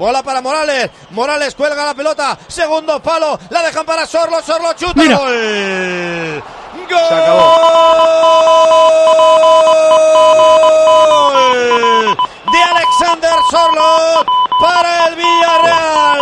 Bola para Morales. Morales cuelga la pelota. Segundo palo. La dejan para Sorlo. Sorlo chuta. Mira. Gol. Se acabó. Gol de Alexander Sorlo para el Villarreal.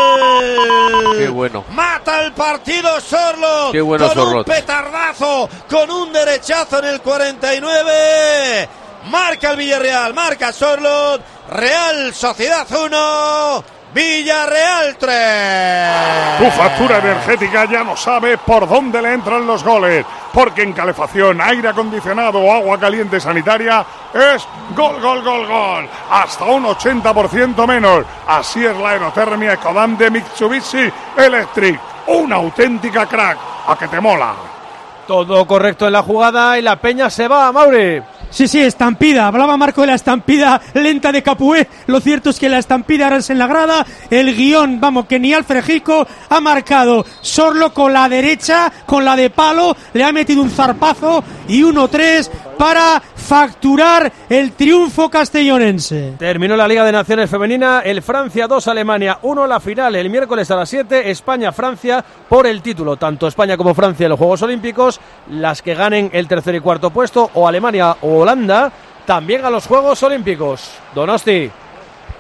Qué bueno. Mata el partido Sorlo. Qué bueno con un petardazo, con un derechazo en el 49. Marca el Villarreal, marca Sorlot. Real Sociedad 1, Villarreal 3. Tu factura energética ya no sabe por dónde le entran los goles, porque en calefacción, aire acondicionado o agua caliente sanitaria es gol, gol, gol, gol. Hasta un 80% menos. Así es la aerotermia Ecodan de Mitsubishi Electric. Una auténtica crack. A que te mola. Todo correcto en la jugada y la peña se va, Mauri. Sí, sí, estampida. Hablaba Marco de la estampida lenta de Capué. Lo cierto es que la estampida ahora en la grada. El guion, vamos, que ni Alfred Gico ha marcado. Sorlo con la derecha, con la de palo. Le ha metido un zarpazo y 1-3 para facturar el triunfo castellonense. Terminó la Liga de Naciones Femenina, el Francia 2, Alemania 1, la final el miércoles a las 7, España-Francia por el título. Tanto España como Francia en los Juegos Olímpicos, las que ganen el tercer y cuarto puesto, o Alemania o Holanda, también a los Juegos Olímpicos. Donosti.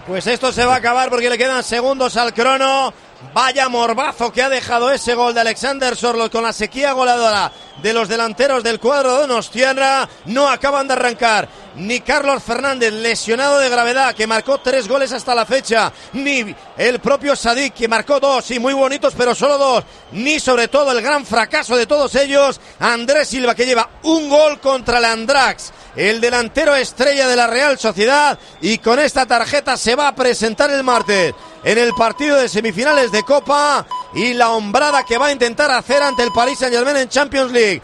Pues esto se va a acabar porque le quedan segundos al crono. Vaya morbazo que ha dejado ese gol de Alexander Sorlot con la sequía goleadora de los delanteros del cuadro de Donostiarra. No acaban de arrancar ni Carlos Fernández, lesionado de gravedad, que marcó tres goles hasta la fecha, ni el propio Sadik, que marcó dos, y muy bonitos, pero solo dos, ni sobre todo el gran fracaso de todos ellos, Andrés Silva, que lleva un gol contra el Andrax el delantero estrella de la Real Sociedad y con esta tarjeta se va a presentar el martes en el partido de semifinales de Copa y la hombrada que va a intentar hacer ante el Paris Saint Germain en Champions League.